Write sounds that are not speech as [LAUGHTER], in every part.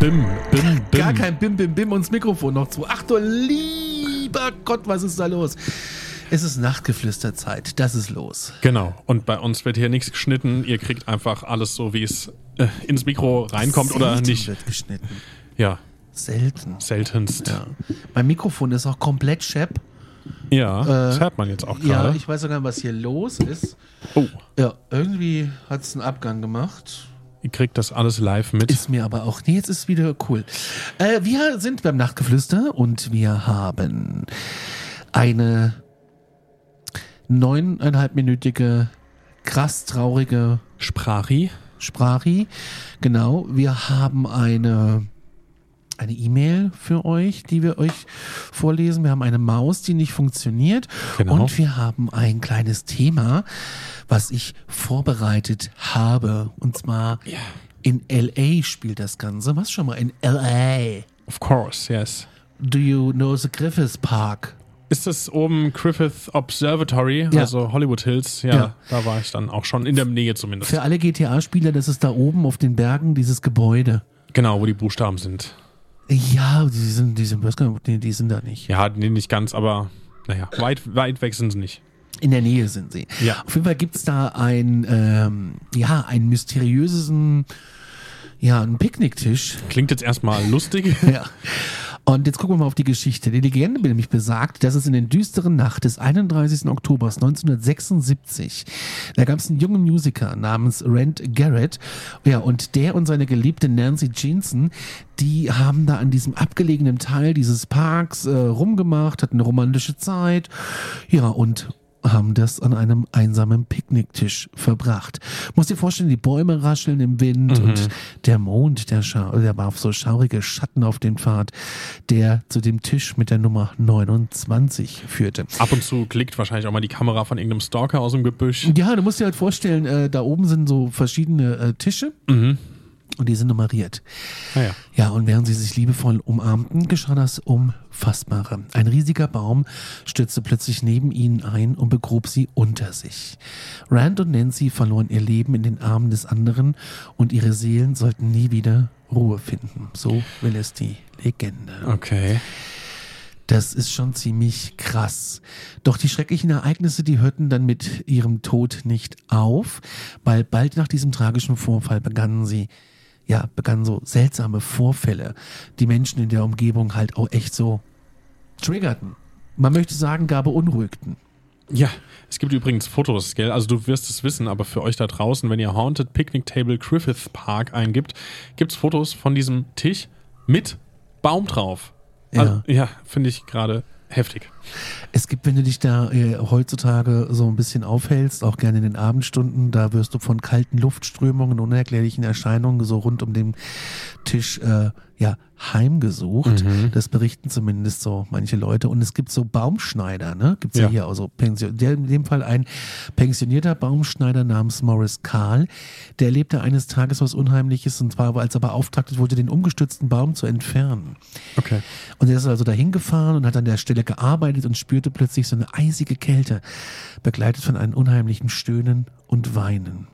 Bim, bim, bim. Gar kein Bim, Bim, Bim und das Mikrofon noch zu. Ach du lieber Gott, was ist da los? Es ist Nachtgeflüsterzeit, das ist los. Genau. Und bei uns wird hier nichts geschnitten. Ihr kriegt einfach alles so, wie es äh, ins Mikro reinkommt oder Selten nicht. wird geschnitten. Ja, Selten. seltenst. Ja. Mein Mikrofon ist auch komplett schepp. Ja, das hört man jetzt auch Ja, gerade. ich weiß sogar, was hier los ist. oh, Ja, irgendwie hat es einen Abgang gemacht. Ihr kriegt das alles live mit. Ist mir aber auch. Nee, jetzt ist wieder cool. Äh, wir sind beim Nachtgeflüster und wir haben eine neuneinhalbminütige, krass traurige Sprachi. Sprachi. Genau. Wir haben eine eine E-Mail für euch, die wir euch vorlesen. Wir haben eine Maus, die nicht funktioniert. Genau. Und wir haben ein kleines Thema, was ich vorbereitet habe. Und zwar in LA spielt das Ganze. Was schon mal in LA? Of course, yes. Do you know the Griffith Park? Ist das oben Griffith Observatory, Ja. also Hollywood Hills? Ja, Ja. da war ich dann auch schon in der Nähe zumindest. Für alle GTA-Spieler, das ist da oben auf den Bergen dieses Gebäude. Genau, wo die Buchstaben sind. Ja, die sind, die sind, die, die sind da nicht. Ja, nee, nicht ganz, aber naja, weit, weit weg sind sie nicht. In der Nähe sind sie. Ja. Auf jeden Fall gibt es da ein, ähm, ja, einen mysteriösen, ja, einen Picknicktisch. Klingt jetzt erstmal lustig. [LAUGHS] Ja. Und jetzt gucken wir mal auf die Geschichte. Die Legende nämlich besagt, dass es in den düsteren Nacht des 31. Oktobers 1976, da gab es einen jungen Musiker namens Rand Garrett, ja, und der und seine geliebte Nancy Jensen, die haben da an diesem abgelegenen Teil dieses Parks äh, rumgemacht, hatten eine romantische Zeit, ja, und haben das an einem einsamen Picknicktisch verbracht. Muss dir vorstellen, die Bäume rascheln im Wind und der Mond, der, der warf so schaurige Schatten auf den Pfad, der zu dem Tisch mit der Nummer 29 führte. Ab und zu klickt wahrscheinlich auch mal die Kamera von irgendeinem Stalker aus dem Gebüsch. Ja, du musst dir halt vorstellen, äh, da oben sind so verschiedene äh, Tische und die sind nummeriert. Naja. Ja, und während sie sich liebevoll umarmten, geschah das Unfassbare. Ein riesiger Baum stürzte plötzlich neben ihnen ein und begrub sie unter sich. Rand und Nancy verloren ihr Leben in den Armen des anderen und ihre Seelen sollten nie wieder Ruhe finden. So will es die Legende. Okay. Das ist schon ziemlich krass. Doch die schrecklichen Ereignisse, die hörten dann mit ihrem Tod nicht auf, weil bald nach diesem tragischen Vorfall begannen sie, ja, begannen so seltsame Vorfälle, die Menschen in der Umgebung halt auch echt so triggerten. Man möchte sagen, gar beunruhigten. Ja, es gibt übrigens Fotos, gell? Also du wirst es wissen, aber für euch da draußen, wenn ihr Haunted Picnic Table Griffith Park eingibt, gibt's Fotos von diesem Tisch mit Baum drauf. Ja. Also, ja finde ich gerade heftig. Es gibt, wenn du dich da äh, heutzutage so ein bisschen aufhältst, auch gerne in den Abendstunden, da wirst du von kalten Luftströmungen, unerklärlichen Erscheinungen so rund um den Tisch äh, ja heimgesucht. Das berichten zumindest so manche Leute. Und es gibt so Baumschneider, ne? Gibt's ja, Ja. hier also Pension, der in dem Fall ein pensionierter Baumschneider namens Morris Karl. Der erlebte eines Tages was Unheimliches und zwar, als er beauftragt wurde, den umgestützten Baum zu entfernen. Okay. Und er ist also dahin gefahren und hat an der Stelle gearbeitet und spürte plötzlich so eine eisige Kälte, begleitet von einem unheimlichen Stöhnen und Weinen.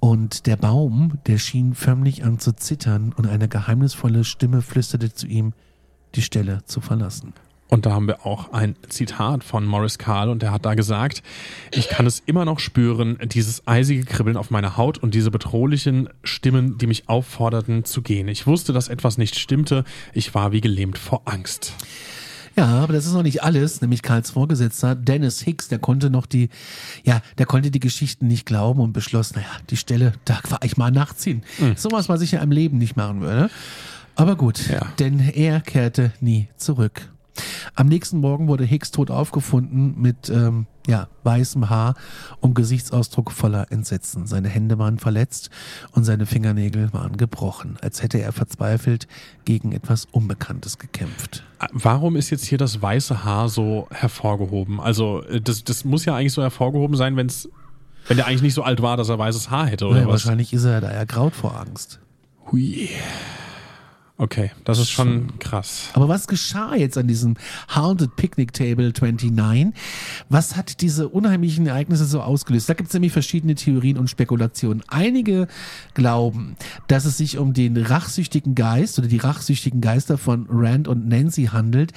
Und der Baum, der schien förmlich an zu zittern und eine geheimnisvolle Stimme flüsterte zu ihm, die Stelle zu verlassen. Und da haben wir auch ein Zitat von Morris Karl und der hat da gesagt, ich kann es immer noch spüren, dieses eisige Kribbeln auf meiner Haut und diese bedrohlichen Stimmen, die mich aufforderten zu gehen. Ich wusste, dass etwas nicht stimmte. Ich war wie gelähmt vor Angst. Ja, aber das ist noch nicht alles, nämlich Karls Vorgesetzter Dennis Hicks, der konnte noch die, ja, der konnte die Geschichten nicht glauben und beschloss, naja, die Stelle, da war ich mal nachziehen. Sowas, was ich ja im Leben nicht machen würde. Aber gut, Ja. denn er kehrte nie zurück. Am nächsten Morgen wurde Hicks tot aufgefunden mit ähm, ja, weißem Haar und Gesichtsausdruck voller Entsetzen. Seine Hände waren verletzt und seine Fingernägel waren gebrochen, als hätte er verzweifelt gegen etwas Unbekanntes gekämpft. Warum ist jetzt hier das weiße Haar so hervorgehoben? Also, äh, das, das muss ja eigentlich so hervorgehoben sein, wenn's, wenn der eigentlich nicht so alt war, dass er weißes Haar hätte, oder Naja, was? wahrscheinlich ist er da ergraut vor Angst. Hui. Okay, das ist schon krass. Aber was geschah jetzt an diesem Haunted Picnic Table 29? Was hat diese unheimlichen Ereignisse so ausgelöst? Da gibt es nämlich verschiedene Theorien und Spekulationen. Einige glauben, dass es sich um den rachsüchtigen Geist oder die rachsüchtigen Geister von Rand und Nancy handelt,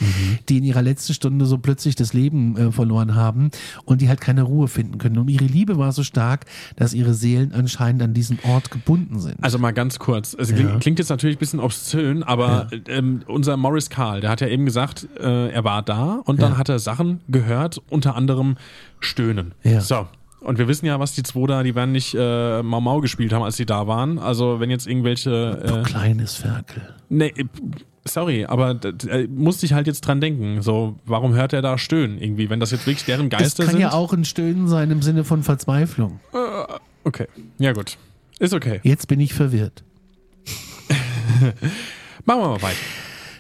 die in ihrer letzten Stunde so plötzlich das Leben äh, verloren haben und die halt keine Ruhe finden können. Und ihre Liebe war so stark, dass ihre Seelen anscheinend an diesen Ort gebunden sind. Also mal ganz kurz. Es klingt, Ja. klingt jetzt natürlich ein bisschen obszön, aber ähm, unser Morris Karl, der hat ja eben gesagt, äh, er war da und dann Ja. hat er Sachen gehört, unter anderem Stöhnen. Ja. So. Und wir wissen ja, was die zwei da, die werden nicht äh, Mau Mau gespielt haben, als die da waren. Also wenn jetzt irgendwelche... du Äh, kleines Ferkel. nee, äh, sorry, aber d- d- äh, musste ich halt jetzt dran denken. So, warum hört er da stöhnen irgendwie, wenn das jetzt wirklich deren Geister kann sind? ja auch ein Stöhnen sein im Sinne von Verzweiflung. Okay, ja gut. Ist okay. Jetzt bin ich verwirrt. [LAUGHS] Machen wir mal weiter.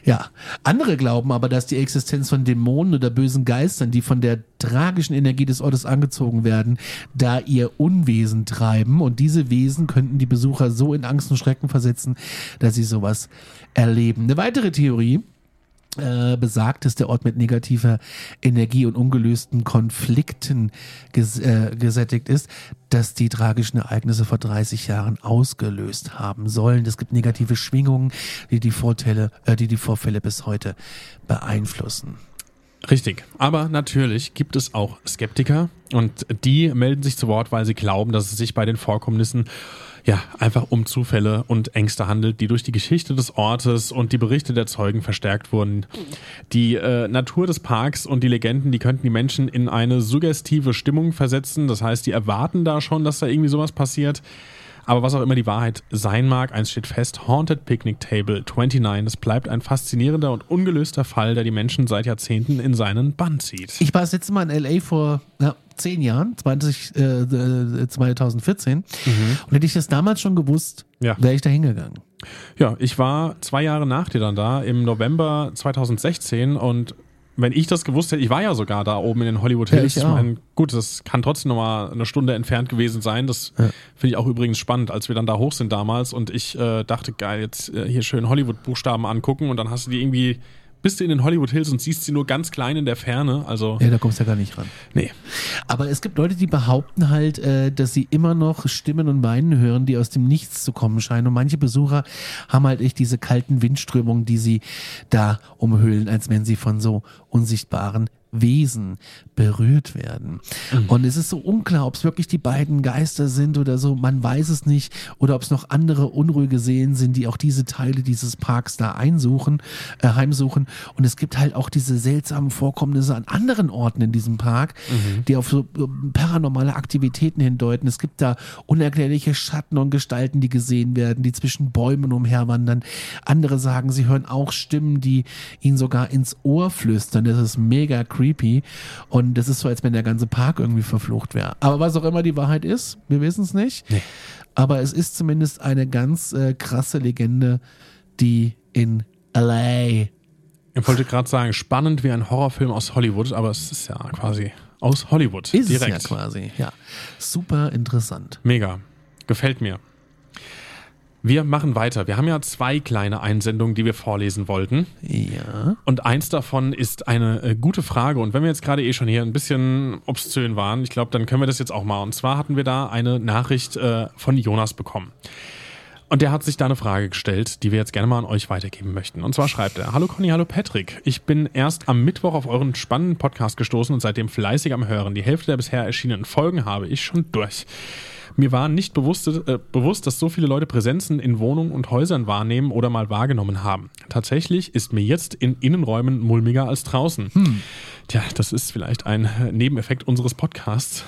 Ja, andere glauben aber, dass die Existenz von Dämonen oder bösen Geistern, die von der tragischen Energie des Ortes angezogen werden, da ihr Unwesen treiben und diese Wesen könnten die Besucher so in Angst und Schrecken versetzen, dass sie sowas erleben. Eine weitere Theorie äh, besagt, dass der Ort mit negativer Energie und ungelösten Konflikten ges äh, gesättigt ist, dass die tragischen Ereignisse vor 30 Jahren ausgelöst haben sollen. Es gibt negative Schwingungen, die die Vorteile, äh, die die Vorfälle bis heute beeinflussen. Richtig. Aber natürlich gibt es auch Skeptiker und die melden sich zu Wort, weil sie glauben, dass es sich bei den Vorkommnissen ja einfach um Zufälle und Ängste handelt, die durch die Geschichte des Ortes und die Berichte der Zeugen verstärkt wurden. Die äh, Natur des Parks und die Legenden, die könnten die Menschen in eine suggestive Stimmung versetzen. Das heißt, die erwarten da schon, dass da irgendwie sowas passiert. Aber was auch immer die Wahrheit sein mag, eins steht fest, Haunted Picnic Table 29, es bleibt ein faszinierender und ungelöster Fall, der die Menschen seit Jahrzehnten in seinen Bann zieht. Ich war das letzte Mal in L.A. vor na, zehn Jahren, 20, äh, äh, 2014. Und hätte ich das damals schon gewusst, Ja. wäre ich da hingegangen. Ja, ich war zwei Jahre nach dir dann da, im November 2016 und wenn ich das gewusst hätte, ich war ja sogar da oben in den Hollywood Ja, Hills. ich ich meine, gut, das kann trotzdem nochmal eine Stunde entfernt gewesen sein. Das finde ich auch übrigens spannend, als wir dann da hoch sind damals und ich äh, dachte, geil, jetzt äh, hier schön Hollywood-Buchstaben angucken und dann hast du die irgendwie, bist du in den Hollywood Hills und siehst sie nur ganz klein in der Ferne. Also, Ja, da kommst du ja gar nicht ran. nee. Aber es gibt Leute, die behaupten halt, äh, dass sie immer noch Stimmen und Weinen hören, die aus dem Nichts zu kommen scheinen. Und manche Besucher haben halt echt diese kalten Windströmungen, die sie da umhüllen, als wenn sie von so unsichtbaren Wesen berührt werden. Und es ist so unklar, ob es wirklich die beiden Geister sind oder so, man weiß es nicht, oder ob es noch andere unruhige Seelen sind, die auch diese Teile dieses Parks da einsuchen, äh, heimsuchen. Und es gibt halt auch diese seltsamen Vorkommnisse an anderen Orten in diesem Park, die auf so äh, paranormale Aktivitäten hindeuten. Es gibt da unerklärliche Schatten und Gestalten, die gesehen werden, die zwischen Bäumen umherwandern. Andere sagen, sie hören auch Stimmen, die ihnen sogar ins Ohr flüstern. Das ist mega creepy. Und das ist so, als wenn der ganze Park irgendwie verflucht wäre. Aber was auch immer die Wahrheit ist, wir wissen es nicht. Aber es ist zumindest eine ganz äh, krasse Legende, die in LA Ich wollte gerade sagen, spannend wie ein Horrorfilm aus Hollywood, aber es ist ja quasi aus Hollywood. ist direkt. es ja quasi. Ja, super interessant. Mega. Gefällt mir. Wir machen weiter. Wir haben ja zwei kleine Einsendungen, die wir vorlesen wollten. Ja. Und eins davon ist eine äh, gute Frage. Und wenn wir jetzt gerade eh schon hier ein bisschen obszön waren, ich glaube, dann können wir das jetzt auch mal. Und zwar hatten wir da eine Nachricht äh, von Jonas bekommen. Und der hat sich da eine Frage gestellt, die wir jetzt gerne mal an euch weitergeben möchten. Und zwar schreibt er, Hallo Conny, hallo Patrick. Ich bin erst am Mittwoch auf euren spannenden Podcast gestoßen und seitdem fleißig am Hören. Die Hälfte der bisher erschienenen Folgen habe ich schon durch. Mir war nicht bewusst, äh, bewusst, dass so viele Leute Präsenzen in Wohnungen und Häusern wahrnehmen oder mal wahrgenommen haben. Tatsächlich ist mir jetzt in Innenräumen mulmiger als draußen. Tja, das ist vielleicht ein Nebeneffekt unseres Podcasts.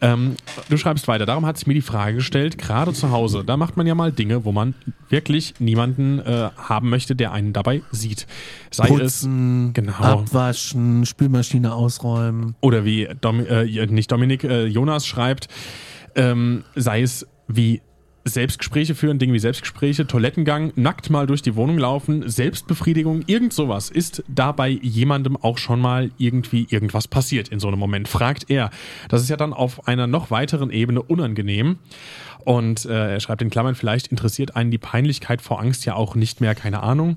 Ähm, du schreibst weiter. Darum hat sich mir die Frage gestellt, gerade zu Hause, da macht man ja mal Dinge, wo man wirklich niemanden äh, haben möchte, der einen dabei sieht. Sei Putzen, es genau. abwaschen, Spülmaschine ausräumen. Oder wie Domi äh, nicht Dominik, äh, Jonas schreibt, ähm, sei es wie Selbstgespräche führen, Dinge wie Selbstgespräche, Toilettengang, nackt mal durch die Wohnung laufen, Selbstbefriedigung, irgend sowas. Ist dabei jemandem auch schon mal irgendwie irgendwas passiert in so einem Moment? Fragt er. Das ist ja dann auf einer noch weiteren Ebene unangenehm. Und äh, er schreibt in Klammern, vielleicht interessiert einen die Peinlichkeit vor Angst ja auch nicht mehr, keine Ahnung.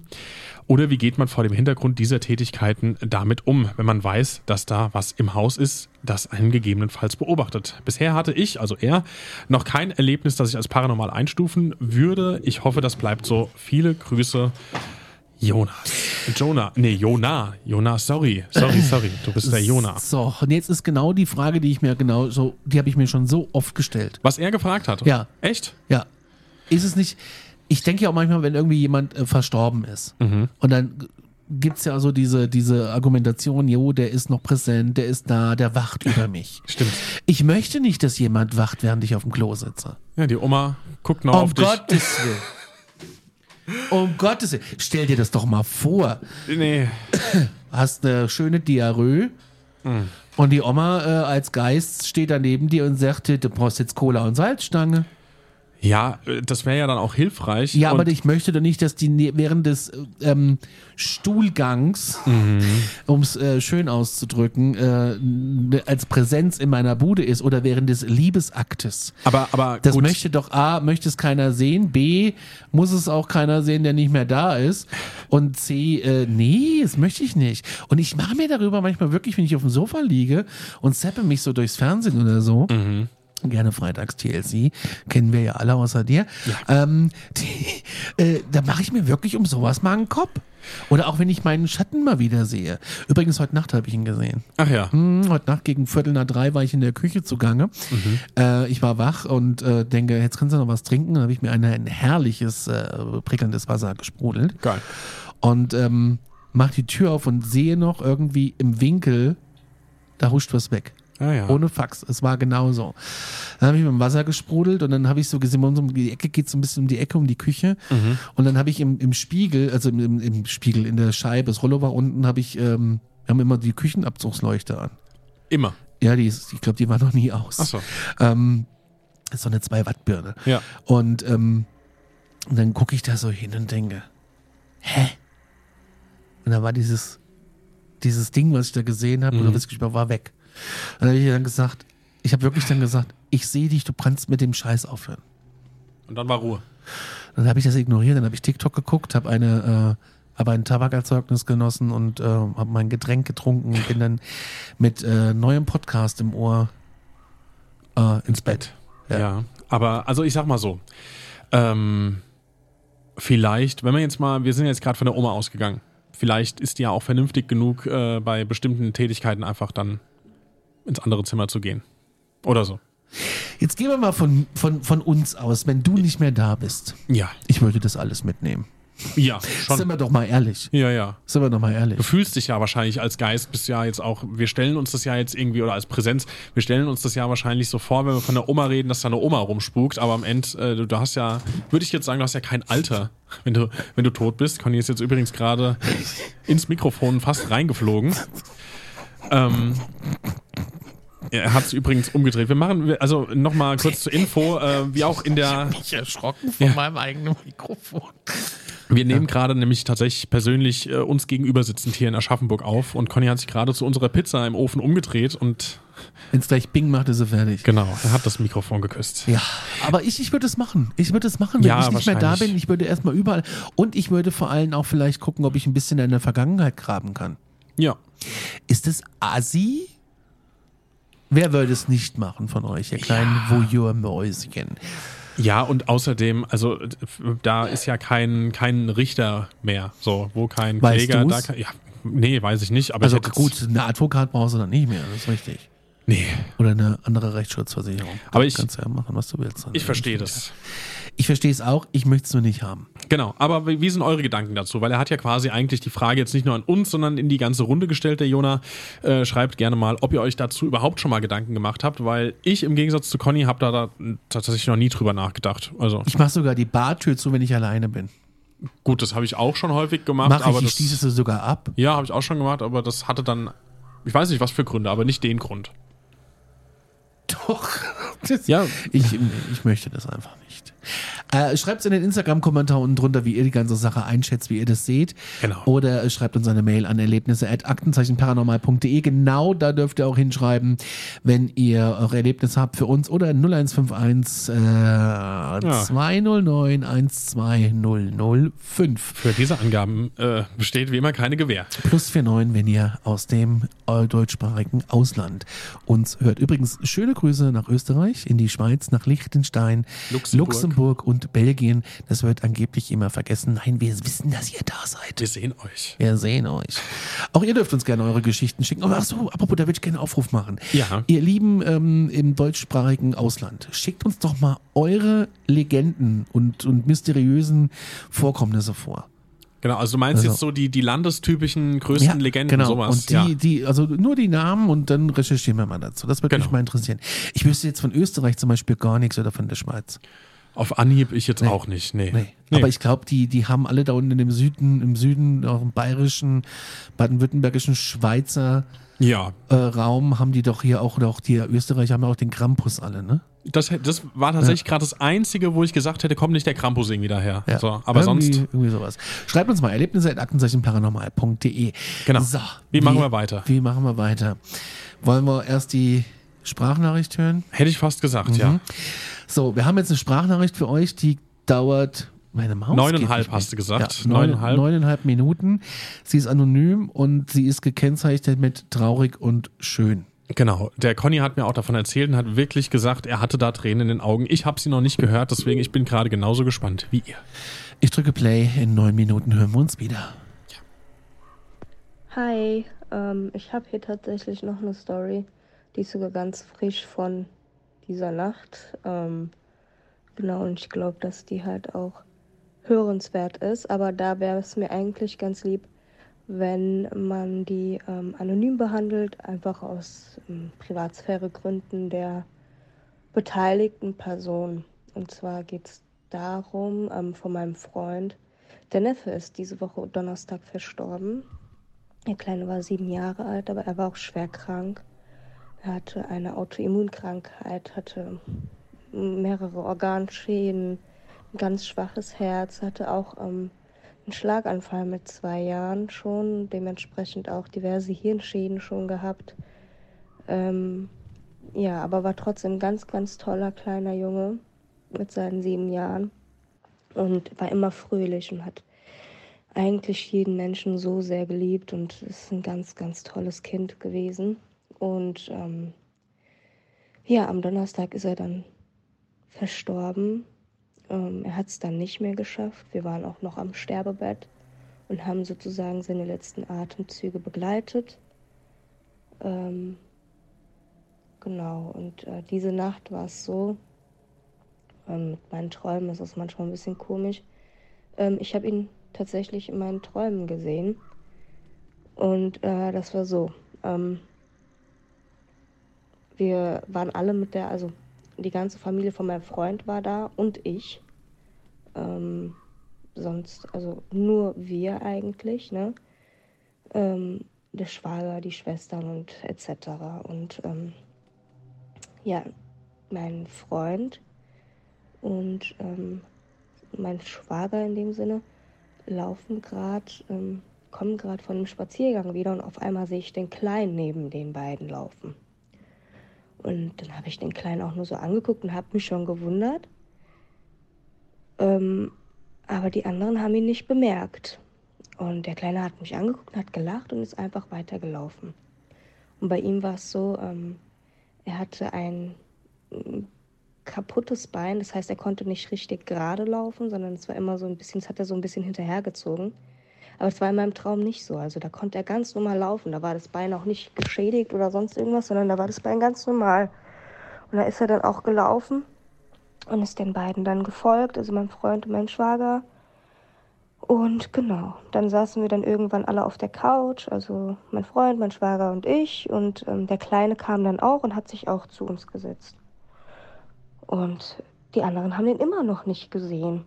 Oder wie geht man vor dem Hintergrund dieser Tätigkeiten damit um, wenn man weiß, dass da was im Haus ist, das einen gegebenenfalls beobachtet? Bisher hatte ich, also er, noch kein Erlebnis, das ich als paranormal einstufen würde. Ich hoffe, das bleibt so. Viele Grüße. Jonas. Jonah. Nee, Jonah. Jonah, sorry. Sorry, sorry. Du bist der [LAUGHS] Jonah. So, und jetzt ist genau die Frage, die ich mir genau so, die habe ich mir schon so oft gestellt. Was er gefragt hat? Ja. Echt? Ja. Ist es nicht, ich denke ja auch manchmal, wenn irgendwie jemand äh, verstorben ist Mhm. und dann gibt es ja so diese, diese Argumentation, jo, der ist noch präsent, der ist da, der wacht über [LAUGHS] mich. Stimmt. Ich möchte nicht, dass jemand wacht, während ich auf dem Klo sitze. Ja, die Oma guckt noch Um auf dich. Gottes Willen. [LAUGHS] Um Gottes Willen. Stell dir das doch mal vor. Nee. Hast eine schöne Diarrhoe und die Oma äh, als Geist steht da neben dir und sagt, du brauchst jetzt Cola und Salzstange. Ja, äh, das wäre ja dann auch hilfreich. Ja, aber ich möchte doch nicht, dass die ne- während des ähm, Stuhlgangs, um es äh, schön auszudrücken, äh, als Präsenz in meiner Bude ist oder während des Liebesaktes. aber, aber Das gut. möchte doch A, möchte es keiner sehen, B, muss es auch keiner sehen, der nicht mehr da ist. Und C, äh, nee, das möchte ich nicht. Und ich mache mir darüber manchmal wirklich, wenn ich auf dem Sofa liege und zappe mich so durchs Fernsehen oder so. Gerne freitags TLC, kennen wir ja alle außer dir. Ähm, [LAUGHS] die, äh, da mache ich mir wirklich um sowas mal einen Kopf. Oder auch wenn ich meinen Schatten mal wieder sehe. Übrigens, heute Nacht habe ich ihn gesehen. Ach ja. Hm, heute Nacht gegen Viertel nach drei war ich in der Küche zugange. Äh, ich war wach und äh, denke, jetzt kannst du noch was trinken. Dann habe ich mir ein, ein herrliches, äh, prickelndes Wasser gesprudelt. Geil. Und ähm, mach die Tür auf und sehe noch irgendwie im Winkel, da huscht was weg. Ah, ja. Ohne Fax. Es war genauso. Dann habe ich mit dem Wasser gesprudelt und dann habe ich so gesehen, um die Ecke geht so ein bisschen um die Ecke, um die Küche. Und dann habe ich im, im Spiegel, also im, im, Spiegel, in der Scheibe, das Rollo war unten, habe ich, ähm, wir haben immer die Küchenabzugsleuchte an. Immer. Ja, die ist, ich glaube, die war noch nie aus. Ach so. Ähm, ist so eine 2-Watt-Birne. Ja. Und, ähm, und dann gucke ich da so hin und denke, hä? Und da war dieses, dieses Ding, was ich da gesehen habe, oder was ich habe, war weg. Und dann habe ich dann gesagt, ich habe wirklich dann gesagt, ich sehe dich, du kannst mit dem Scheiß aufhören. Und dann war Ruhe. Dann habe ich das ignoriert, dann habe ich TikTok geguckt, habe eine, äh, habe ein Tabakerzeugnis genossen und äh, habe mein Getränk getrunken und bin dann mit äh, neuem Podcast im Ohr äh, ins Bett. Ja. Aber, also ich sag mal so. Ähm, vielleicht, wenn wir jetzt mal, wir sind jetzt gerade von der Oma ausgegangen. Vielleicht ist die ja auch vernünftig genug, äh, bei bestimmten Tätigkeiten einfach dann ins andere Zimmer zu gehen. Oder so. Jetzt gehen wir mal von, von, von uns aus, wenn du nicht mehr da bist. Ja. Ich würde das alles mitnehmen. Ja, Sind schon. wir doch mal ehrlich. Ja, ja. Sind wir doch mal ehrlich. Du fühlst dich ja wahrscheinlich als Geist, bist ja jetzt auch, wir stellen uns das ja jetzt irgendwie, oder als Präsenz, wir stellen uns das ja wahrscheinlich so vor, wenn wir von der Oma reden, dass da eine Oma rumspukt, aber am Ende, äh, du, du hast ja, würde ich jetzt sagen, du hast ja kein Alter, wenn du, wenn du tot bist. Conny ist jetzt übrigens gerade ins Mikrofon fast reingeflogen. Ähm, er hat es übrigens umgedreht. Wir machen, also nochmal kurz zur Info, äh, wie auch in der, Ich erschrocken von meinem eigenen Mikrofon. Wir nehmen gerade nämlich tatsächlich persönlich äh, uns gegenüber sitzend hier in Aschaffenburg auf und Conny hat sich gerade zu unserer Pizza im Ofen umgedreht und Wenn es gleich Bing macht, ist er fertig. genau, er hat das Mikrofon geküsst. Ja, aber ich, ich würde es machen. Ich würde es machen, wenn Ja, ich nicht mehr da bin. Ich würde erstmal überall. Und ich würde vor allem auch vielleicht gucken, ob ich ein bisschen in der Vergangenheit graben kann. Ja. Ist es Asi? Wer würde es nicht machen von euch, ihr kleinen Voyeur-Mäuschen? Ja, und außerdem, also da ist ja kein, kein Richter mehr, so, wo kein Weißt Kläger, du's? da kann, ja, nee, weiß ich nicht, aber Also gut, eine Advokat brauchst du dann nicht mehr, das ist richtig. Nee. Oder eine andere Rechtsschutzversicherung. Aber ich- Kannst ja machen, was du willst. Ich verstehe das. Ich verstehe es auch, ich möchte es nur nicht haben. Genau, aber wie sind eure Gedanken dazu? Weil er hat ja quasi eigentlich die Frage jetzt nicht nur an uns, sondern in die ganze Runde gestellt, der Jona. Äh, schreibt gerne mal, ob ihr euch dazu überhaupt schon mal Gedanken gemacht habt, weil ich im Gegensatz zu Conny habe da, da tatsächlich noch nie drüber nachgedacht. Also Ich mache sogar die Bartür zu, wenn ich alleine bin. gut, das habe ich auch schon häufig gemacht, Mache aber ich, ich das schließe sogar ab. ja, habe ich auch schon gemacht, aber das hatte dann ich weiß nicht was für Gründe, aber nicht den Grund. Doch. Das, Ja. Ich, ich möchte das einfach nicht. Äh, schreibt es in den Instagram-Kommentar unten drunter, wie ihr die ganze Sache einschätzt, wie ihr das seht. Genau. Oder äh, schreibt uns eine Mail an erlebnisse.aktenzeichenparanormal.de. Genau da dürft ihr auch hinschreiben, wenn ihr eure Erlebnisse habt für uns. Oder 0151 äh, 209 12005. Für diese Angaben äh, besteht wie immer keine Gewähr. Plus 49, wenn ihr aus dem deutschsprachigen Ausland uns hört. Übrigens, schöne Grüße nach Österreich, in die Schweiz, nach Liechtenstein, Luxemburg. Luxemburg und Belgien. Das wird angeblich immer vergessen. Nein, wir wissen, dass ihr da seid. Wir sehen euch. Wir sehen euch. Auch ihr dürft uns gerne eure Geschichten schicken. Aber ach so, apropos, da würde ich gerne einen Aufruf machen. Ja. Ihr Lieben ähm, im deutschsprachigen Ausland, schickt uns doch mal eure Legenden und, und mysteriösen Vorkommnisse vor. Genau, also du meinst Also- jetzt so die, die landestypischen größten Legenden, genau. sowas. Und die, ja. die, also nur die Namen und dann recherchieren wir mal dazu. Das würde mich Genau. mal interessieren. Ich wüsste jetzt von Österreich zum Beispiel gar nichts oder von der Schweiz. Auf Anhieb ich jetzt auch nicht. Nee. Nee. Nee. Aber ich glaube, die, die haben alle da unten im Süden, im Süden, auch im bayerischen, baden-württembergischen, Schweizer ja, äh, Raum haben die doch hier auch, oder auch die Österreicher haben ja auch den Krampus alle, ne? das, das war tatsächlich gerade das Einzige, wo ich gesagt hätte, kommt nicht der Krampus irgendwie daher. Ja. So, aber irgendwie, sonst, Irgendwie sowas. Schreibt uns mal erlebnisse.aktenzeichenparanormal.de. Genau. So, Wie machen wir weiter? Wie machen wir weiter? Wollen wir erst die Sprachnachricht hören? hätte ich fast gesagt, ja. So, wir haben jetzt eine Sprachnachricht für euch, die dauert. Meine Maus Neuneinhalb geht nicht hast du gesagt. Ja, neun, Neuneinhalb. neuneinhalb Minuten. Sie ist anonym und sie ist gekennzeichnet mit traurig und schön. Genau. Der Conny hat mir auch davon erzählt und hat wirklich gesagt, er hatte da Tränen in den Augen. Ich habe sie noch nicht gehört, deswegen ich bin gerade genauso gespannt wie ihr. Ich drücke Play. In neun Minuten hören wir uns wieder. Hi, ähm, ich habe hier tatsächlich noch eine Story, die ist sogar ganz frisch von dieser Nacht. Ähm, genau, und ich glaube, dass die halt auch hörenswert ist, aber da wäre es mir eigentlich ganz lieb, wenn man die ähm, anonym behandelt, einfach aus ähm, Privatsphäregründen der beteiligten Person. Und zwar geht es darum, ähm, von meinem Freund, der Neffe ist diese Woche Donnerstag verstorben. Der Kleine war sieben Jahre alt, aber er war auch schwer krank. Hatte eine Autoimmunkrankheit, hatte mehrere Organschäden, ein ganz schwaches Herz, hatte auch ähm, einen Schlaganfall mit zwei Jahren schon, dementsprechend auch diverse Hirnschäden schon gehabt. Ähm, ja, aber war trotzdem ganz, ganz toller kleiner Junge mit seinen sieben Jahren und war immer fröhlich und hat eigentlich jeden Menschen so sehr geliebt und ist ein ganz, ganz tolles Kind gewesen. Und ähm, ja, am Donnerstag ist er dann verstorben. Ähm, er hat es dann nicht mehr geschafft. Wir waren auch noch am Sterbebett und haben sozusagen seine letzten Atemzüge begleitet. Ähm, genau, und äh, diese Nacht war es so, ähm, mit meinen Träumen ist es manchmal ein bisschen komisch. Ähm, ich habe ihn tatsächlich in meinen Träumen gesehen. Und äh, das war so. Ähm, wir waren alle mit der, also die ganze Familie von meinem Freund war da und ich. Ähm, sonst, also nur wir eigentlich, ne? Ähm, der Schwager, die Schwestern und etc. Und ähm, ja, mein Freund und ähm, mein Schwager in dem Sinne laufen gerade, ähm, kommen gerade von einem Spaziergang wieder und auf einmal sehe ich den Kleinen neben den beiden laufen. Und dann habe ich den Kleinen auch nur so angeguckt und habe mich schon gewundert. Ähm, aber die anderen haben ihn nicht bemerkt. Und der Kleine hat mich angeguckt, hat gelacht und ist einfach weitergelaufen. Und bei ihm war es so, ähm, er hatte ein kaputtes Bein, das heißt, er konnte nicht richtig gerade laufen, sondern es war immer so ein bisschen, es hat er so ein bisschen hinterhergezogen. Aber es war in meinem Traum nicht so. Also da konnte er ganz normal laufen. Da war das Bein auch nicht geschädigt oder sonst irgendwas, sondern da war das Bein ganz normal. Und da ist er dann auch gelaufen und ist den beiden dann gefolgt, also mein Freund und mein Schwager. Und genau, dann saßen wir dann irgendwann alle auf der Couch, also mein Freund, mein Schwager und ich. Und ähm, der Kleine kam dann auch und hat sich auch zu uns gesetzt. Und die anderen haben den immer noch nicht gesehen.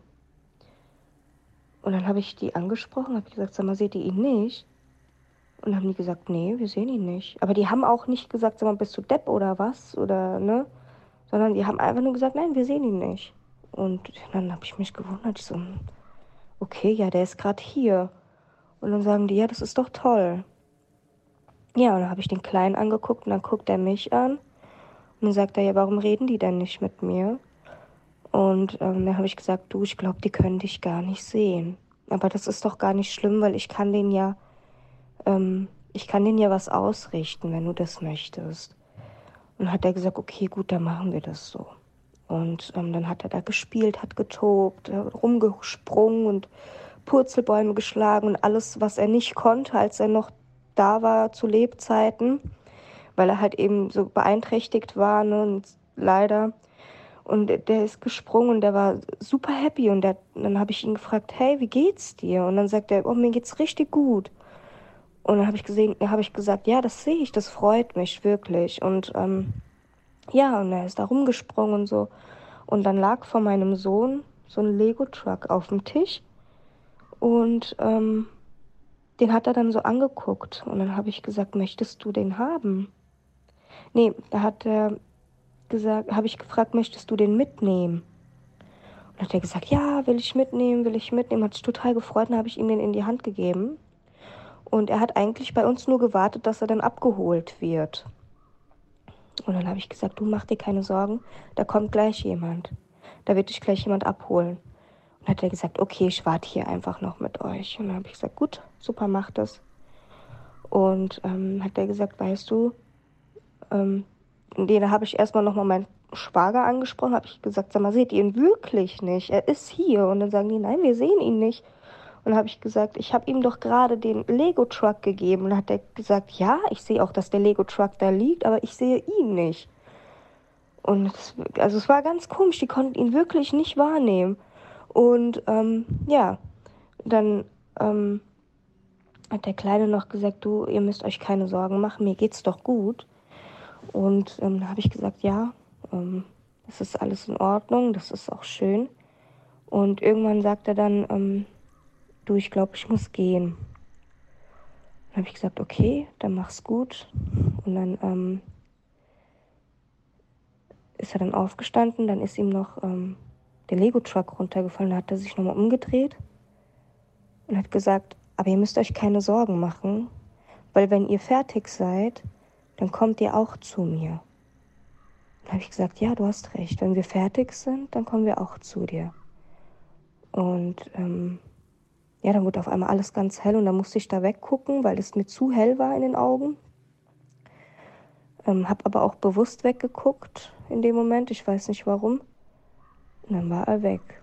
Und dann habe ich die angesprochen, habe gesagt, sag mal, seht ihr ihn nicht? Und haben die gesagt, nee, wir sehen ihn nicht. Aber die haben auch nicht gesagt, sag mal, bist du Depp oder was? Oder, ne? Sondern die haben einfach nur gesagt, nein, wir sehen ihn nicht. Und dann habe ich mich gewundert, ich so, okay, ja, der ist gerade hier. Und dann sagen die, ja, das ist doch toll. Ja, und dann habe ich den Kleinen angeguckt und dann guckt er mich an. Und dann sagt er, ja, warum reden die denn nicht mit mir? Und ähm, dann habe ich gesagt, du, ich glaube, die können dich gar nicht sehen. Aber das ist doch gar nicht schlimm, weil ich kann den ja, ähm, ich kann denen ja was ausrichten, wenn du das möchtest. Und hat er gesagt, okay, gut, dann machen wir das so. Und ähm, dann hat er da gespielt, hat getobt, rumgesprungen und Purzelbäume geschlagen und alles, was er nicht konnte, als er noch da war zu Lebzeiten, weil er halt eben so beeinträchtigt war ne, und leider. Und der ist gesprungen und der war super happy. Und der, dann habe ich ihn gefragt, hey, wie geht's dir? Und dann sagt er, oh, mir geht's richtig gut. Und dann habe ich gesehen, habe ich gesagt, ja, das sehe ich, das freut mich wirklich. Und ähm, ja, und er ist da rumgesprungen und so. Und dann lag vor meinem Sohn so ein Lego-Truck auf dem Tisch. Und ähm, den hat er dann so angeguckt. Und dann habe ich gesagt, möchtest du den haben? Nee, da hat er gesagt, habe ich gefragt, möchtest du den mitnehmen? Und hat er gesagt, ja, will ich mitnehmen, will ich mitnehmen. Hat sich total gefreut, dann habe ich ihm den in die Hand gegeben. Und er hat eigentlich bei uns nur gewartet, dass er dann abgeholt wird. Und dann habe ich gesagt, du mach dir keine Sorgen, da kommt gleich jemand. Da wird dich gleich jemand abholen. Und hat er gesagt, okay, ich warte hier einfach noch mit euch. Und dann habe ich gesagt, gut, super, mach das. Und ähm, hat er gesagt, weißt du, ähm, da habe ich erstmal nochmal meinen Schwager angesprochen, habe ich gesagt, sag mal, seht ihr ihn wirklich nicht? Er ist hier. Und dann sagen die, nein, wir sehen ihn nicht. Und habe ich gesagt, ich habe ihm doch gerade den Lego-Truck gegeben. Und dann hat er gesagt, ja, ich sehe auch, dass der Lego-Truck da liegt, aber ich sehe ihn nicht. Und das, also es war ganz komisch, die konnten ihn wirklich nicht wahrnehmen. Und ähm, ja, dann ähm, hat der Kleine noch gesagt, du, ihr müsst euch keine Sorgen machen, mir geht's doch gut. Und ähm, da habe ich gesagt, ja, ähm, das ist alles in Ordnung, das ist auch schön. Und irgendwann sagt er dann, ähm, du, ich glaube, ich muss gehen. Dann habe ich gesagt, okay, dann mach's gut. Und dann ähm, ist er dann aufgestanden, dann ist ihm noch ähm, der Lego-Truck runtergefallen, dann hat er sich nochmal umgedreht und hat gesagt, aber ihr müsst euch keine Sorgen machen, weil wenn ihr fertig seid, dann kommt ihr auch zu mir. Dann habe ich gesagt, ja, du hast recht. Wenn wir fertig sind, dann kommen wir auch zu dir. Und ähm, ja, dann wurde auf einmal alles ganz hell und dann musste ich da weggucken, weil es mir zu hell war in den Augen. Ähm, hab aber auch bewusst weggeguckt in dem Moment, ich weiß nicht warum. Und dann war er weg.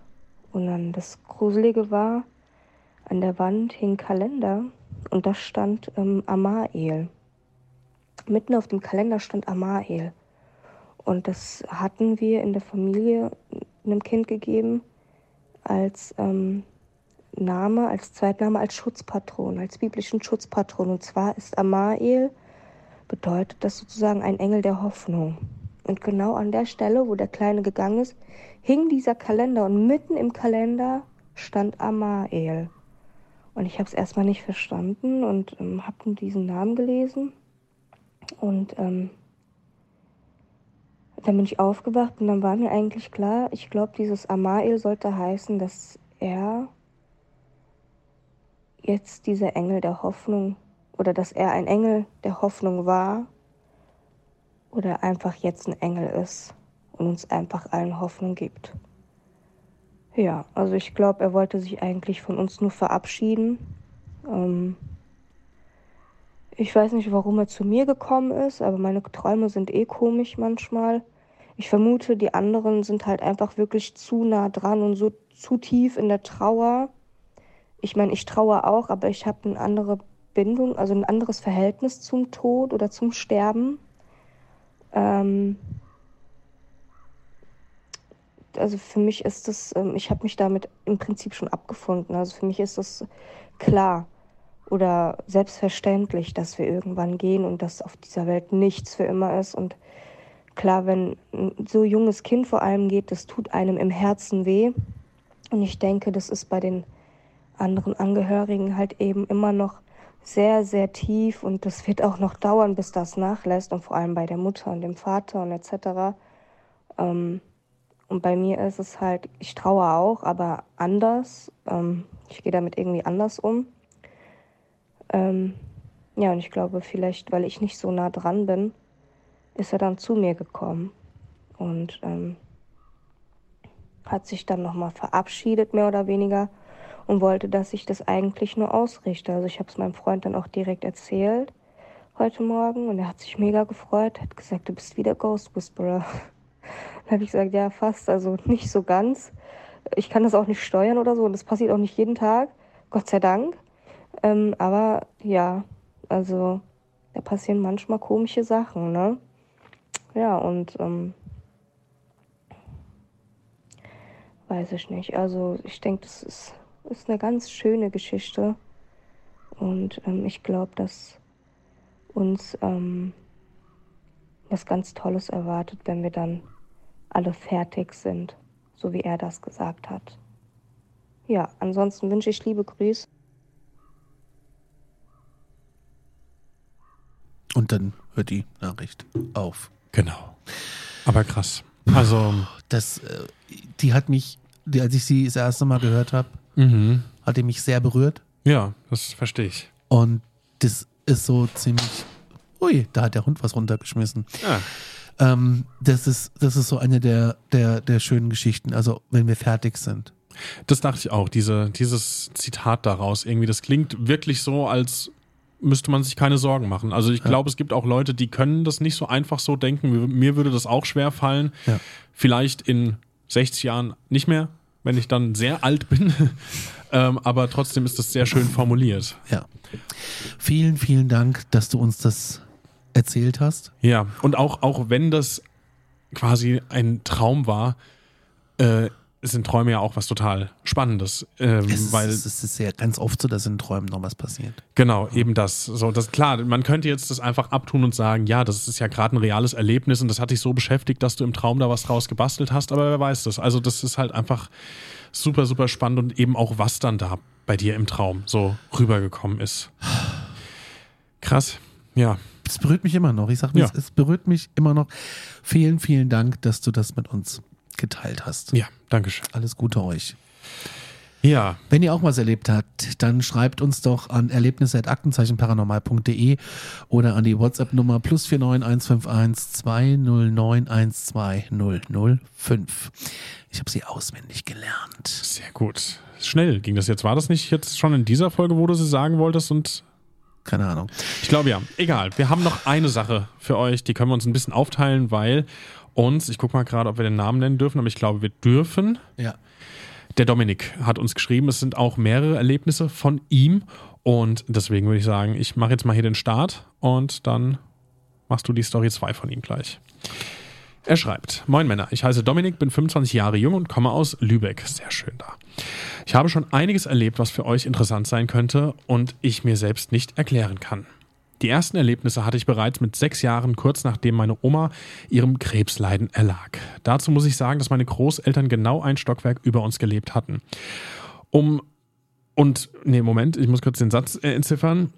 Und dann das Gruselige war, an der Wand hing Kalender und da stand ähm, Amael mitten auf dem Kalender stand Amael. Und das hatten wir in der Familie einem Kind gegeben als ähm, Name, als Zweitname, als Schutzpatron, als biblischen Schutzpatron. Und zwar ist Amael, bedeutet das sozusagen ein Engel der Hoffnung. Und genau an der Stelle, wo der Kleine gegangen ist, hing dieser Kalender und mitten im Kalender stand Amael. Und ich habe es erstmal nicht verstanden und ähm, habe diesen Namen gelesen und ähm, dann bin ich aufgewacht und dann war mir eigentlich klar, ich glaube, dieses Amael sollte heißen, dass er jetzt dieser Engel der Hoffnung oder dass er ein Engel der Hoffnung war oder einfach jetzt ein Engel ist und uns einfach allen Hoffnung gibt. Ja, also ich glaube, er wollte sich eigentlich von uns nur verabschieden. Ähm, ich weiß nicht, warum er zu mir gekommen ist, aber meine Träume sind eh komisch manchmal. Ich vermute, die anderen sind halt einfach wirklich zu nah dran und so zu tief in der Trauer, ich meine, ich traue auch, aber ich habe eine andere Bindung, also ein anderes Verhältnis zum Tod oder zum Sterben. Ähm, also für mich ist das, ähm, ich habe mich damit im Prinzip schon abgefunden. Also für mich ist das klar oder selbstverständlich, dass wir irgendwann gehen und dass auf dieser Welt nichts für immer ist. Und klar, wenn ein so junges Kind vor allem geht, das tut einem im Herzen weh. Und ich denke, das ist bei den anderen Angehörigen halt eben immer noch sehr, sehr tief und das wird auch noch dauern, bis das nachlässt und vor allem bei der Mutter und dem Vater und etc. Ähm, und bei mir ist es halt, ich traue auch, aber anders. Ähm, ich gehe damit irgendwie anders um. Ähm, ja, und ich glaube, vielleicht, weil ich nicht so nah dran bin, ist er dann zu mir gekommen und ähm, hat sich dann nochmal verabschiedet, mehr oder weniger, und wollte, dass ich das eigentlich nur ausrichte. Also ich habe es meinem Freund dann auch direkt erzählt heute Morgen und er hat sich mega gefreut, hat gesagt, du bist wieder Ghost Whisperer. [LAUGHS] Dann habe ich gesagt, ja, fast, also nicht so ganz. Ich kann das auch nicht steuern oder so und das passiert auch nicht jeden Tag, Gott sei Dank. Ähm, aber ja, also da passieren manchmal komische Sachen, ne? Ja, und ähm, weiß ich nicht. Also ich denke, das ist, ist eine ganz schöne Geschichte. Und ähm, ich glaube, dass uns ähm, was ganz Tolles erwartet, wenn wir dann alle fertig sind, so wie er das gesagt hat. Ja, ansonsten wünsche ich liebe Grüße. Und dann hört die Nachricht auf. Genau. Aber krass. Also. Das, äh, die hat mich, die, als ich sie das erste Mal gehört habe, Mhm. hat die mich sehr berührt. Ja, das verstehe ich. Und das ist so ziemlich. Ui, da hat der Hund was runtergeschmissen. Ja. Ähm, das, ist, das ist so eine der, der, der schönen Geschichten. Also, wenn wir fertig sind. Das dachte ich auch, diese, dieses Zitat daraus irgendwie, das klingt wirklich so, als müsste man sich keine Sorgen machen. Also ich glaube, es gibt auch Leute, die können das nicht so einfach so denken. Mir- Mir würde das auch schwer fallen. Ja. Vielleicht in 60 Jahren nicht mehr, wenn ich dann sehr alt bin. [LAUGHS] ähm, aber trotzdem ist das sehr schön formuliert. Ja. Vielen, vielen Dank, dass du uns das erzählt hast. Ja, und auch, auch wenn das quasi ein Traum war, äh, sind Träume ja auch was total Spannendes. Ähm, Es, weil ist, es ist ja ganz oft so, dass in Träumen noch was passiert. Genau, eben das. So, das klar, man könnte jetzt das einfach abtun und sagen, ja, das ist ja gerade ein reales Erlebnis und das hat dich so beschäftigt, dass du im Traum da was draus gebastelt hast, aber wer weiß das. Also, das ist halt einfach super, super spannend und eben auch, was dann da bei dir im Traum so rübergekommen ist. Krass. Ja. Es berührt mich immer noch. Ich sag mir, Ja. es, es berührt mich immer noch. Vielen, vielen Dank, dass du das mit uns geteilt hast. Ja, Dankeschön. Alles Gute euch. Ja, Wenn ihr auch was erlebt habt, dann schreibt uns doch an erlebnisse.aktenzeichenparanormal.de oder an die WhatsApp-Nummer plus 49151 209 12005. Ich habe sie auswendig gelernt. sehr gut. Schnell ging das jetzt. War das nicht jetzt schon in dieser Folge, wo du sie sagen wolltest und Keine Ahnung. Ich glaube ja. Egal. Wir haben noch eine Sache für euch, die können wir uns ein bisschen aufteilen, weil uns, ich gucke mal gerade, ob wir den Namen nennen dürfen, aber ich glaube, wir dürfen. Ja. Der Dominik hat uns geschrieben, es sind auch mehrere Erlebnisse von ihm und deswegen würde ich sagen, ich mache jetzt mal hier den Start und dann machst du die Story 2 von ihm gleich. Er schreibt, Moin Männer, ich heiße Dominik, bin 25 Jahre jung und komme aus Lübeck. Sehr schön da. Ich habe schon einiges erlebt, was für euch interessant sein könnte und ich mir selbst nicht erklären kann. Die ersten Erlebnisse hatte ich bereits mit sechs Jahren, kurz nachdem meine Oma ihrem Krebsleiden erlag. Dazu muss ich sagen, dass meine Großeltern genau ein Stockwerk über uns gelebt hatten. Um und, nee, Moment, ich muss kurz den Satz äh, entziffern.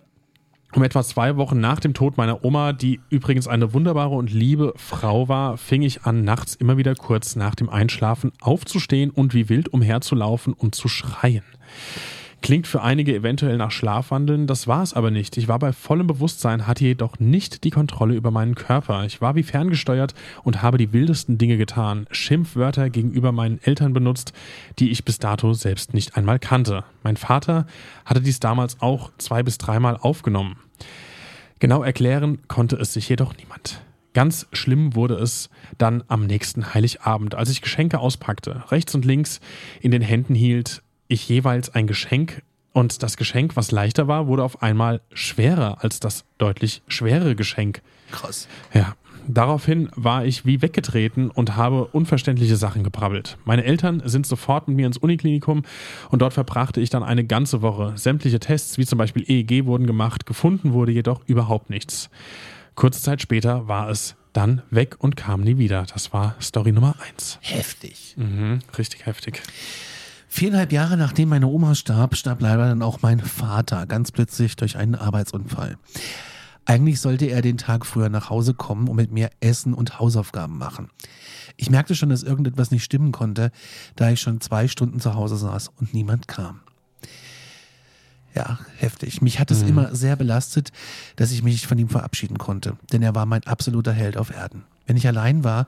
Um etwa zwei Wochen nach dem Tod meiner Oma, die übrigens eine wunderbare und liebe Frau war, fing ich an, nachts immer wieder kurz nach dem Einschlafen aufzustehen und wie wild umherzulaufen und zu schreien. Klingt für einige eventuell nach Schlafwandeln, das war es aber nicht. Ich war bei vollem Bewusstsein, hatte jedoch nicht die Kontrolle über meinen Körper. Ich war wie ferngesteuert und habe die wildesten Dinge getan, Schimpfwörter gegenüber meinen Eltern benutzt, die ich bis dato selbst nicht einmal kannte. Mein Vater hatte dies damals auch zwei bis dreimal aufgenommen. Genau erklären konnte es sich jedoch niemand. Ganz schlimm wurde es dann am nächsten Heiligabend, als ich Geschenke auspackte, rechts und links in den Händen hielt, ich jeweils ein Geschenk Und das Geschenk, was leichter war, wurde auf einmal schwerer als das deutlich schwerere Geschenk. Krass. Ja. Daraufhin war ich wie weggetreten und habe unverständliche Sachen gebrabbelt. Meine Eltern sind sofort mit mir ins Uniklinikum und dort verbrachte ich dann eine ganze Woche. Sämtliche Tests, wie zum Beispiel EEG, wurden gemacht, gefunden wurde jedoch überhaupt nichts. Kurze Zeit später war es dann weg und kam nie wieder. Das war Story Nummer eins. Heftig. Mhm, richtig heftig. Viereinhalb Jahre nachdem meine Oma starb, starb leider dann auch mein Vater ganz plötzlich durch einen Arbeitsunfall. Eigentlich sollte er den Tag früher nach Hause kommen und mit mir Essen und Hausaufgaben machen. Ich merkte schon, dass irgendetwas nicht stimmen konnte, da ich schon zwei Stunden zu Hause saß und niemand kam. Ja, heftig. Mich hat es immer sehr belastet, dass ich mich von ihm verabschieden konnte, denn er war mein absoluter Held auf Erden. Wenn ich allein war,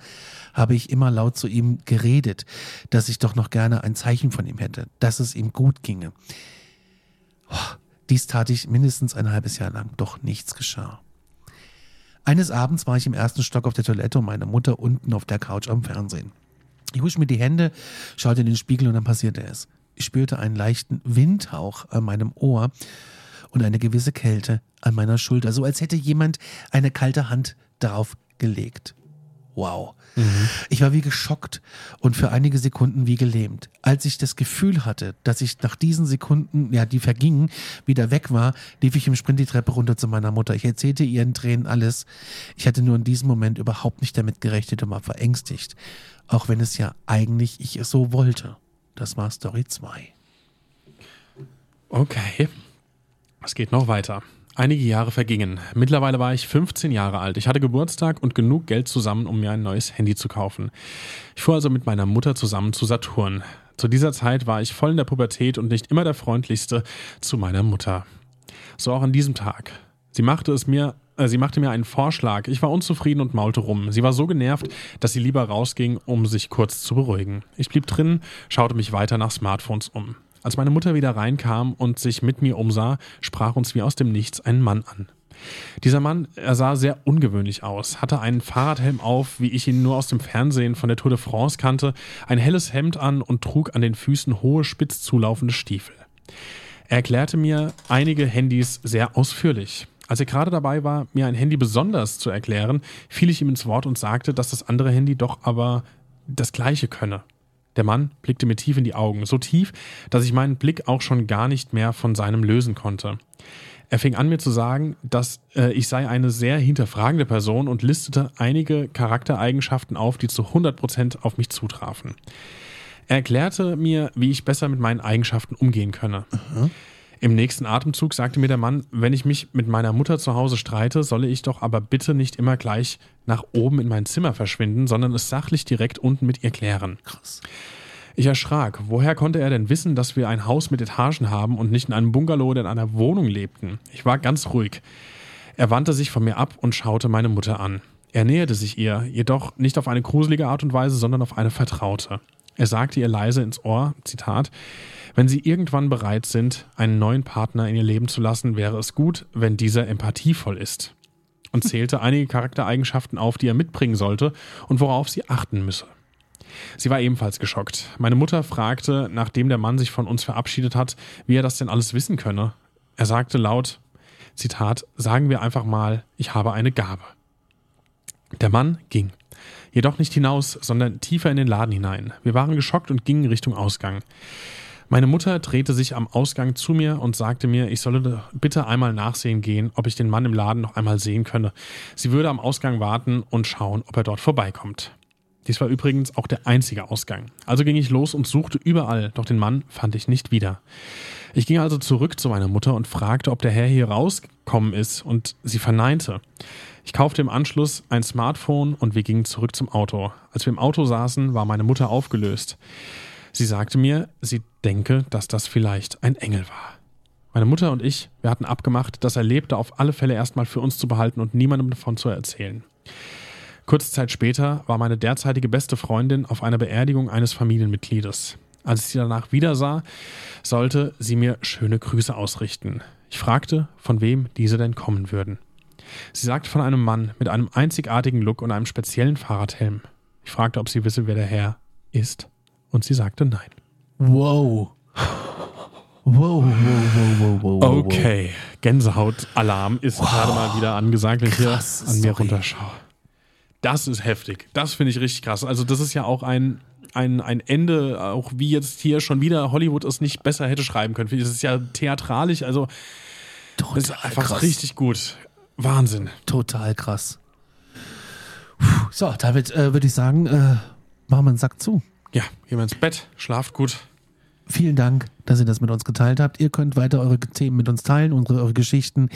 habe ich immer laut zu ihm geredet, dass ich doch noch gerne ein Zeichen von ihm hätte, dass es ihm gut ginge. Oh, dies tat ich mindestens ein halbes Jahr lang, doch nichts geschah. Eines Abends war ich im ersten Stock auf der Toilette und meine Mutter unten auf der Couch am Fernsehen. Ich wusch mir die Hände, schaute in den Spiegel und dann passierte es. Ich spürte einen leichten Windhauch an meinem Ohr und eine gewisse Kälte an meiner Schulter, so als hätte jemand eine kalte Hand darauf gelegt. Wow. Ich war wie geschockt und für einige Sekunden wie gelähmt. Als ich das Gefühl hatte, dass ich nach diesen Sekunden, ja, die vergingen, wieder weg war, lief ich im Sprint die Treppe runter zu meiner Mutter. Ich erzählte ihren Tränen alles. Ich hatte nur in diesem Moment überhaupt nicht damit gerechnet und war verängstigt. Auch wenn es ja eigentlich ich es so wollte. Das war Story 2. Okay. Es geht noch weiter. Einige Jahre vergingen. Mittlerweile war ich 15 Jahre alt. Ich hatte Geburtstag und genug Geld zusammen, um mir ein neues Handy zu kaufen. Ich fuhr also mit meiner Mutter zusammen zu Saturn. Zu dieser Zeit war ich voll in der Pubertät und nicht immer der freundlichste zu meiner Mutter. So auch an diesem Tag. Sie machte es mir, äh, sie machte mir einen Vorschlag. Ich war unzufrieden und maulte rum. Sie war so genervt, dass sie lieber rausging, um sich kurz zu beruhigen. Ich blieb drin, schaute mich weiter nach Smartphones um. Als meine Mutter wieder reinkam und sich mit mir umsah, sprach uns wie aus dem Nichts ein Mann an. Dieser Mann, er sah sehr ungewöhnlich aus, hatte einen Fahrradhelm auf, wie ich ihn nur aus dem Fernsehen von der Tour de France kannte, ein helles Hemd an und trug an den Füßen hohe, spitz zulaufende Stiefel. Er erklärte mir einige Handys sehr ausführlich. Als er gerade dabei war, mir ein Handy besonders zu erklären, fiel ich ihm ins Wort und sagte, dass das andere Handy doch aber das gleiche könne. Der Mann blickte mir tief in die Augen, so tief, dass ich meinen Blick auch schon gar nicht mehr von seinem lösen konnte. Er fing an mir zu sagen, dass äh, ich sei eine sehr hinterfragende Person und listete einige Charaktereigenschaften auf, die zu 100% auf mich zutrafen. Er erklärte mir, wie ich besser mit meinen Eigenschaften umgehen könne. Im nächsten Atemzug sagte mir der Mann, wenn ich mich mit meiner Mutter zu Hause streite, solle ich doch aber bitte nicht immer gleich nach oben in mein Zimmer verschwinden, sondern es sachlich direkt unten mit ihr klären. Krass. Ich erschrak. Woher konnte er denn wissen, dass wir ein Haus mit Etagen haben und nicht in einem Bungalow oder in einer Wohnung lebten? Ich war ganz ruhig. Er wandte sich von mir ab und schaute meine Mutter an. Er näherte sich ihr, jedoch nicht auf eine gruselige Art und Weise, sondern auf eine vertraute. Er sagte ihr leise ins Ohr, Zitat, wenn Sie irgendwann bereit sind, einen neuen Partner in Ihr Leben zu lassen, wäre es gut, wenn dieser empathievoll ist. Und zählte einige Charaktereigenschaften auf, die er mitbringen sollte und worauf sie achten müsse. Sie war ebenfalls geschockt. Meine Mutter fragte, nachdem der Mann sich von uns verabschiedet hat, wie er das denn alles wissen könne. Er sagte laut, Zitat, sagen wir einfach mal, ich habe eine Gabe. Der Mann ging. Jedoch nicht hinaus, sondern tiefer in den Laden hinein. Wir waren geschockt und gingen Richtung Ausgang. Meine Mutter drehte sich am Ausgang zu mir und sagte mir, ich solle bitte einmal nachsehen gehen, ob ich den Mann im Laden noch einmal sehen könne. Sie würde am Ausgang warten und schauen, ob er dort vorbeikommt. Dies war übrigens auch der einzige Ausgang. Also ging ich los und suchte überall, doch den Mann fand ich nicht wieder. Ich ging also zurück zu meiner Mutter und fragte, ob der Herr hier rausgekommen ist, und sie verneinte. Ich kaufte im Anschluss ein Smartphone und wir gingen zurück zum Auto. Als wir im Auto saßen, war meine Mutter aufgelöst. Sie sagte mir, sie denke, dass das vielleicht ein Engel war. Meine Mutter und ich, wir hatten abgemacht, das Erlebte auf alle Fälle erstmal für uns zu behalten und niemandem davon zu erzählen. Kurze Zeit später war meine derzeitige beste Freundin auf einer Beerdigung eines Familienmitgliedes. Als ich sie danach wieder sah, sollte sie mir schöne Grüße ausrichten. Ich fragte, von wem diese denn kommen würden. Sie sagte von einem Mann mit einem einzigartigen Look und einem speziellen Fahrradhelm. Ich fragte, ob sie wisse, wer der Herr ist, und sie sagte nein. Wow. Wow, wow, wow, wow, wow. wow. Okay, Gänsehautalarm ist gerade mal wieder angesagt, wenn ich hier an mir Story. runterschaue. Das ist heftig. Das finde ich richtig krass. Also, das ist ja auch ein, ein, ein Ende, auch wie jetzt hier schon wieder Hollywood es nicht besser hätte schreiben können. Das ist ja theatralisch, also Total das ist einfach krass. richtig gut. Wahnsinn. Total krass. Puh, So, damit äh, würde ich sagen, äh, machen wir einen Sack zu. Ja, gehen wir ins Bett, schlaft gut. Vielen Dank, dass ihr das mit uns geteilt habt. Ihr könnt weiter eure Themen mit uns teilen, unsere eure Geschichten.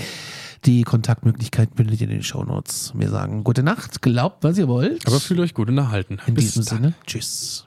Die Kontaktmöglichkeiten findet ihr in den Shownotes. Wir sagen gute Nacht, glaubt, was ihr wollt. Aber fühlt euch gut unterhalten. in Bis diesem dann. Sinne, tschüss.